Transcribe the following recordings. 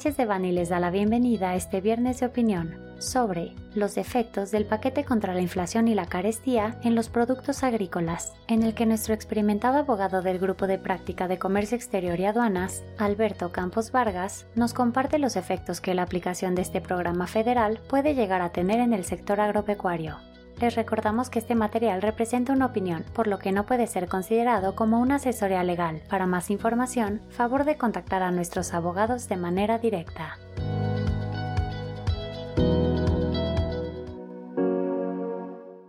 Sánchez de Bani les da la bienvenida a este viernes de opinión sobre los efectos del paquete contra la inflación y la carestía en los productos agrícolas, en el que nuestro experimentado abogado del Grupo de Práctica de Comercio Exterior y Aduanas, Alberto Campos Vargas, nos comparte los efectos que la aplicación de este programa federal puede llegar a tener en el sector agropecuario. Les recordamos que este material representa una opinión, por lo que no puede ser considerado como una asesoría legal. Para más información, favor de contactar a nuestros abogados de manera directa.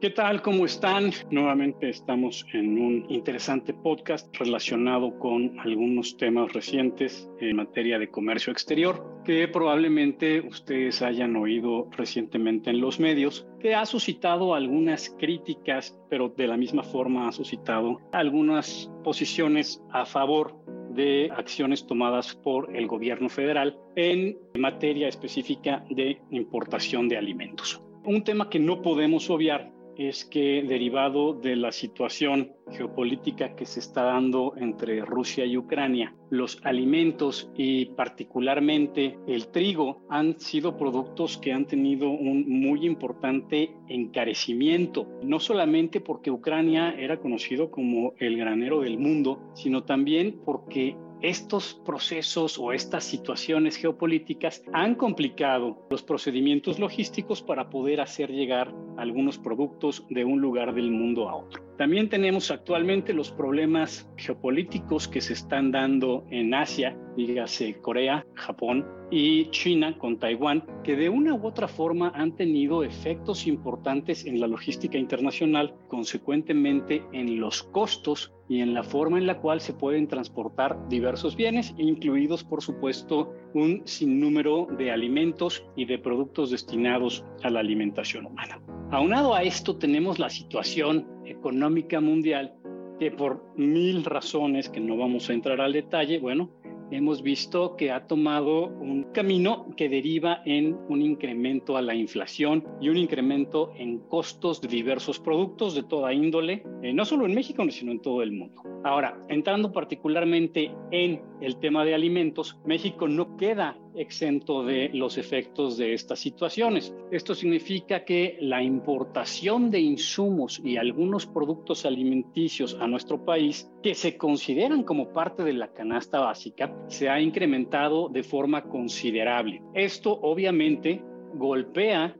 ¿Qué tal? ¿Cómo están? Nuevamente estamos en un interesante podcast relacionado con algunos temas recientes en materia de comercio exterior que probablemente ustedes hayan oído recientemente en los medios, que ha suscitado algunas críticas, pero de la misma forma ha suscitado algunas posiciones a favor de acciones tomadas por el gobierno federal en materia específica de importación de alimentos. Un tema que no podemos obviar es que derivado de la situación geopolítica que se está dando entre Rusia y Ucrania, los alimentos y particularmente el trigo han sido productos que han tenido un muy importante encarecimiento, no solamente porque Ucrania era conocido como el granero del mundo, sino también porque estos procesos o estas situaciones geopolíticas han complicado los procedimientos logísticos para poder hacer llegar algunos productos de un lugar del mundo a otro. También tenemos actualmente los problemas geopolíticos que se están dando en Asia, dígase Corea, Japón y China con Taiwán, que de una u otra forma han tenido efectos importantes en la logística internacional, consecuentemente en los costos y en la forma en la cual se pueden transportar diversos bienes, incluidos por supuesto un sinnúmero de alimentos y de productos destinados a la alimentación humana. Aunado a esto tenemos la situación económica mundial que por mil razones que no vamos a entrar al detalle, bueno, hemos visto que ha tomado un camino que deriva en un incremento a la inflación y un incremento en costos de diversos productos de toda índole, eh, no solo en México, sino en todo el mundo. Ahora, entrando particularmente en el tema de alimentos, México no queda exento de los efectos de estas situaciones. Esto significa que la importación de insumos y algunos productos alimenticios a nuestro país que se consideran como parte de la canasta básica se ha incrementado de forma considerable. Esto obviamente golpea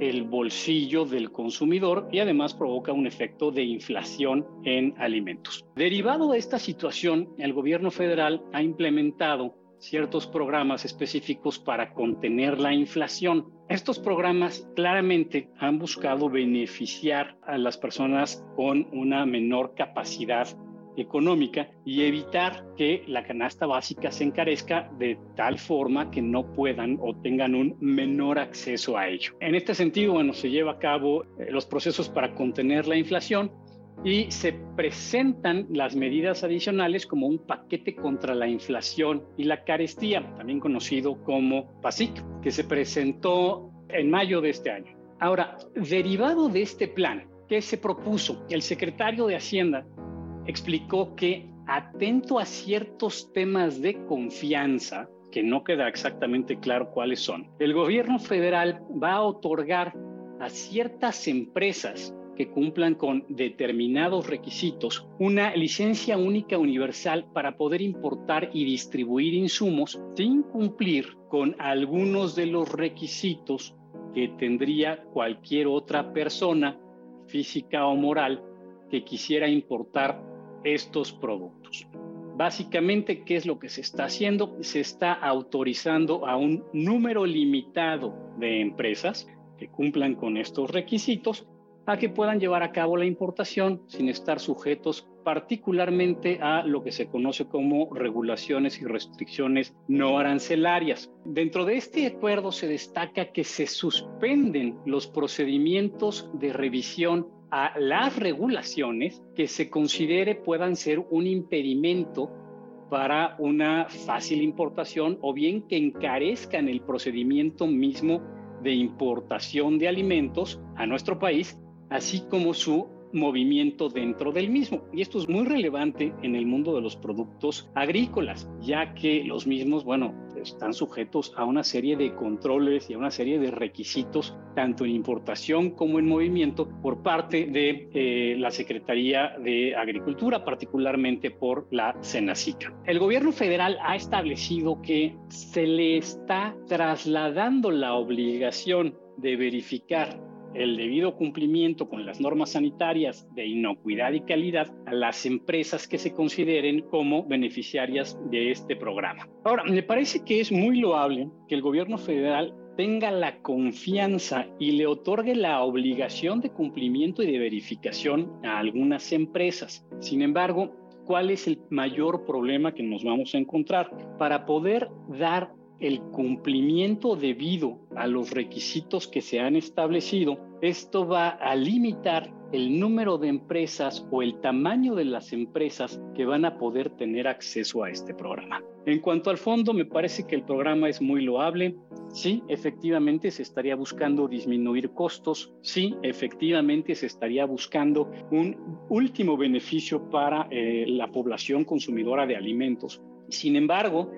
el bolsillo del consumidor y además provoca un efecto de inflación en alimentos. Derivado de esta situación, el gobierno federal ha implementado ciertos programas específicos para contener la inflación. Estos programas claramente han buscado beneficiar a las personas con una menor capacidad económica y evitar que la canasta básica se encarezca de tal forma que no puedan o tengan un menor acceso a ello. En este sentido, bueno, se lleva a cabo eh, los procesos para contener la inflación y se presentan las medidas adicionales como un paquete contra la inflación y la carestía, también conocido como PASIC, que se presentó en mayo de este año. Ahora, derivado de este plan que se propuso, el secretario de Hacienda explicó que atento a ciertos temas de confianza, que no queda exactamente claro cuáles son, el gobierno federal va a otorgar a ciertas empresas que cumplan con determinados requisitos una licencia única universal para poder importar y distribuir insumos sin cumplir con algunos de los requisitos que tendría cualquier otra persona, física o moral, que quisiera importar estos productos. Básicamente, ¿qué es lo que se está haciendo? Se está autorizando a un número limitado de empresas que cumplan con estos requisitos a que puedan llevar a cabo la importación sin estar sujetos particularmente a lo que se conoce como regulaciones y restricciones no arancelarias. Dentro de este acuerdo se destaca que se suspenden los procedimientos de revisión a las regulaciones que se considere puedan ser un impedimento para una fácil importación o bien que encarezcan el procedimiento mismo de importación de alimentos a nuestro país así como su movimiento dentro del mismo. Y esto es muy relevante en el mundo de los productos agrícolas, ya que los mismos, bueno, están sujetos a una serie de controles y a una serie de requisitos, tanto en importación como en movimiento, por parte de eh, la Secretaría de Agricultura, particularmente por la Senacica. El gobierno federal ha establecido que se le está trasladando la obligación de verificar el debido cumplimiento con las normas sanitarias de inocuidad y calidad a las empresas que se consideren como beneficiarias de este programa. Ahora, me parece que es muy loable que el gobierno federal tenga la confianza y le otorgue la obligación de cumplimiento y de verificación a algunas empresas. Sin embargo, ¿cuál es el mayor problema que nos vamos a encontrar? Para poder dar el cumplimiento debido a los requisitos que se han establecido, esto va a limitar el número de empresas o el tamaño de las empresas que van a poder tener acceso a este programa. En cuanto al fondo, me parece que el programa es muy loable. Sí, efectivamente se estaría buscando disminuir costos. Sí, efectivamente se estaría buscando un último beneficio para eh, la población consumidora de alimentos. Sin embargo,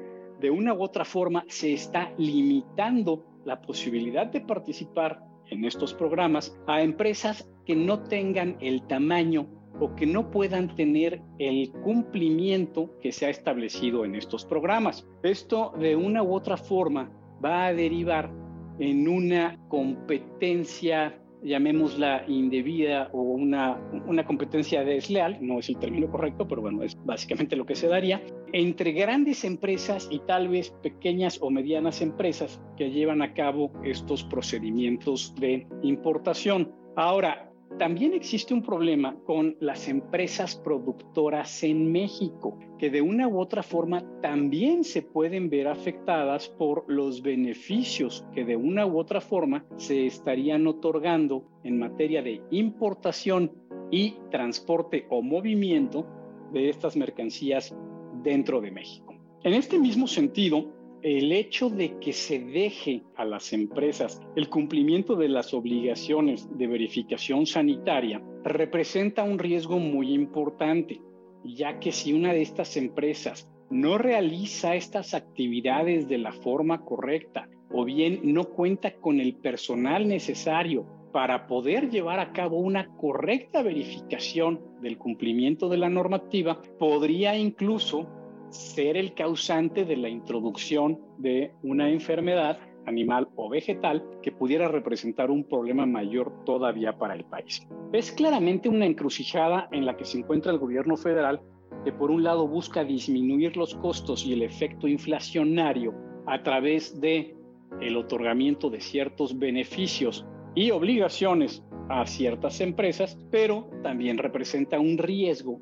de una u otra forma se está limitando la posibilidad de participar en estos programas a empresas que no tengan el tamaño o que no puedan tener el cumplimiento que se ha establecido en estos programas. Esto de una u otra forma va a derivar en una competencia llamémosla indebida o una, una competencia desleal, no es el término correcto, pero bueno, es básicamente lo que se daría, entre grandes empresas y tal vez pequeñas o medianas empresas que llevan a cabo estos procedimientos de importación. Ahora, también existe un problema con las empresas productoras en México, que de una u otra forma también se pueden ver afectadas por los beneficios que de una u otra forma se estarían otorgando en materia de importación y transporte o movimiento de estas mercancías dentro de México. En este mismo sentido, el hecho de que se deje a las empresas el cumplimiento de las obligaciones de verificación sanitaria representa un riesgo muy importante, ya que si una de estas empresas no realiza estas actividades de la forma correcta o bien no cuenta con el personal necesario para poder llevar a cabo una correcta verificación del cumplimiento de la normativa, podría incluso ser el causante de la introducción de una enfermedad animal o vegetal que pudiera representar un problema mayor todavía para el país. Es claramente una encrucijada en la que se encuentra el gobierno federal que por un lado busca disminuir los costos y el efecto inflacionario a través de el otorgamiento de ciertos beneficios y obligaciones a ciertas empresas, pero también representa un riesgo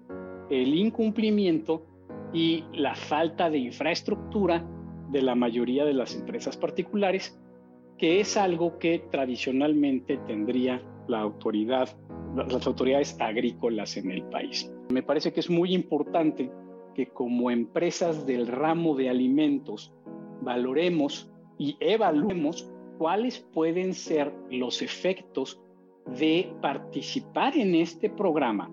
el incumplimiento y la falta de infraestructura de la mayoría de las empresas particulares, que es algo que tradicionalmente tendría la autoridad, las autoridades agrícolas en el país. Me parece que es muy importante que como empresas del ramo de alimentos valoremos y evaluemos cuáles pueden ser los efectos de participar en este programa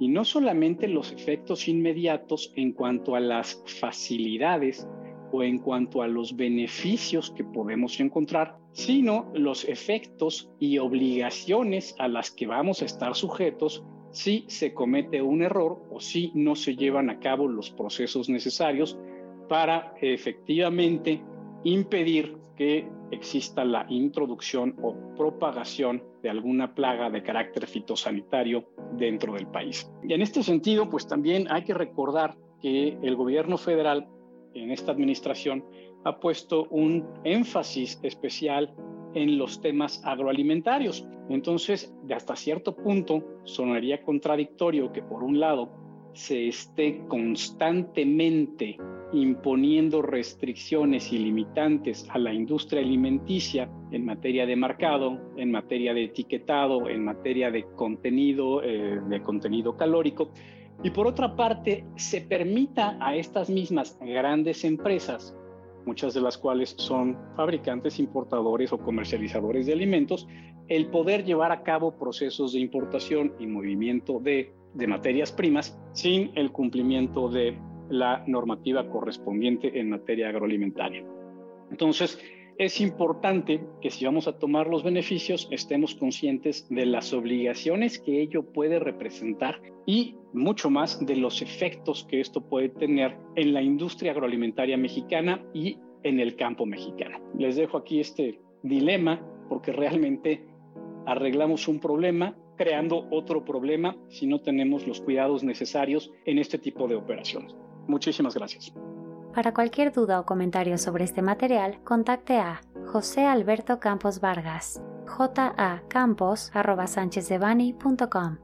y no solamente los efectos inmediatos en cuanto a las facilidades o en cuanto a los beneficios que podemos encontrar, sino los efectos y obligaciones a las que vamos a estar sujetos si se comete un error o si no se llevan a cabo los procesos necesarios para efectivamente impedir que exista la introducción o propagación de alguna plaga de carácter fitosanitario dentro del país. Y en este sentido, pues también hay que recordar que el gobierno federal en esta administración ha puesto un énfasis especial en los temas agroalimentarios. Entonces, de hasta cierto punto, sonaría contradictorio que por un lado se esté constantemente imponiendo restricciones y limitantes a la industria alimenticia en materia de marcado, en materia de etiquetado, en materia de contenido, eh, de contenido calórico. Y por otra parte, se permita a estas mismas grandes empresas, muchas de las cuales son fabricantes, importadores o comercializadores de alimentos, el poder llevar a cabo procesos de importación y movimiento de, de materias primas sin el cumplimiento de la normativa correspondiente en materia agroalimentaria. Entonces, es importante que si vamos a tomar los beneficios, estemos conscientes de las obligaciones que ello puede representar y mucho más de los efectos que esto puede tener en la industria agroalimentaria mexicana y en el campo mexicano. Les dejo aquí este dilema porque realmente arreglamos un problema creando otro problema si no tenemos los cuidados necesarios en este tipo de operaciones. Muchísimas gracias. Para cualquier duda o comentario sobre este material, contacte a José Alberto Campos Vargas, jacampos.com.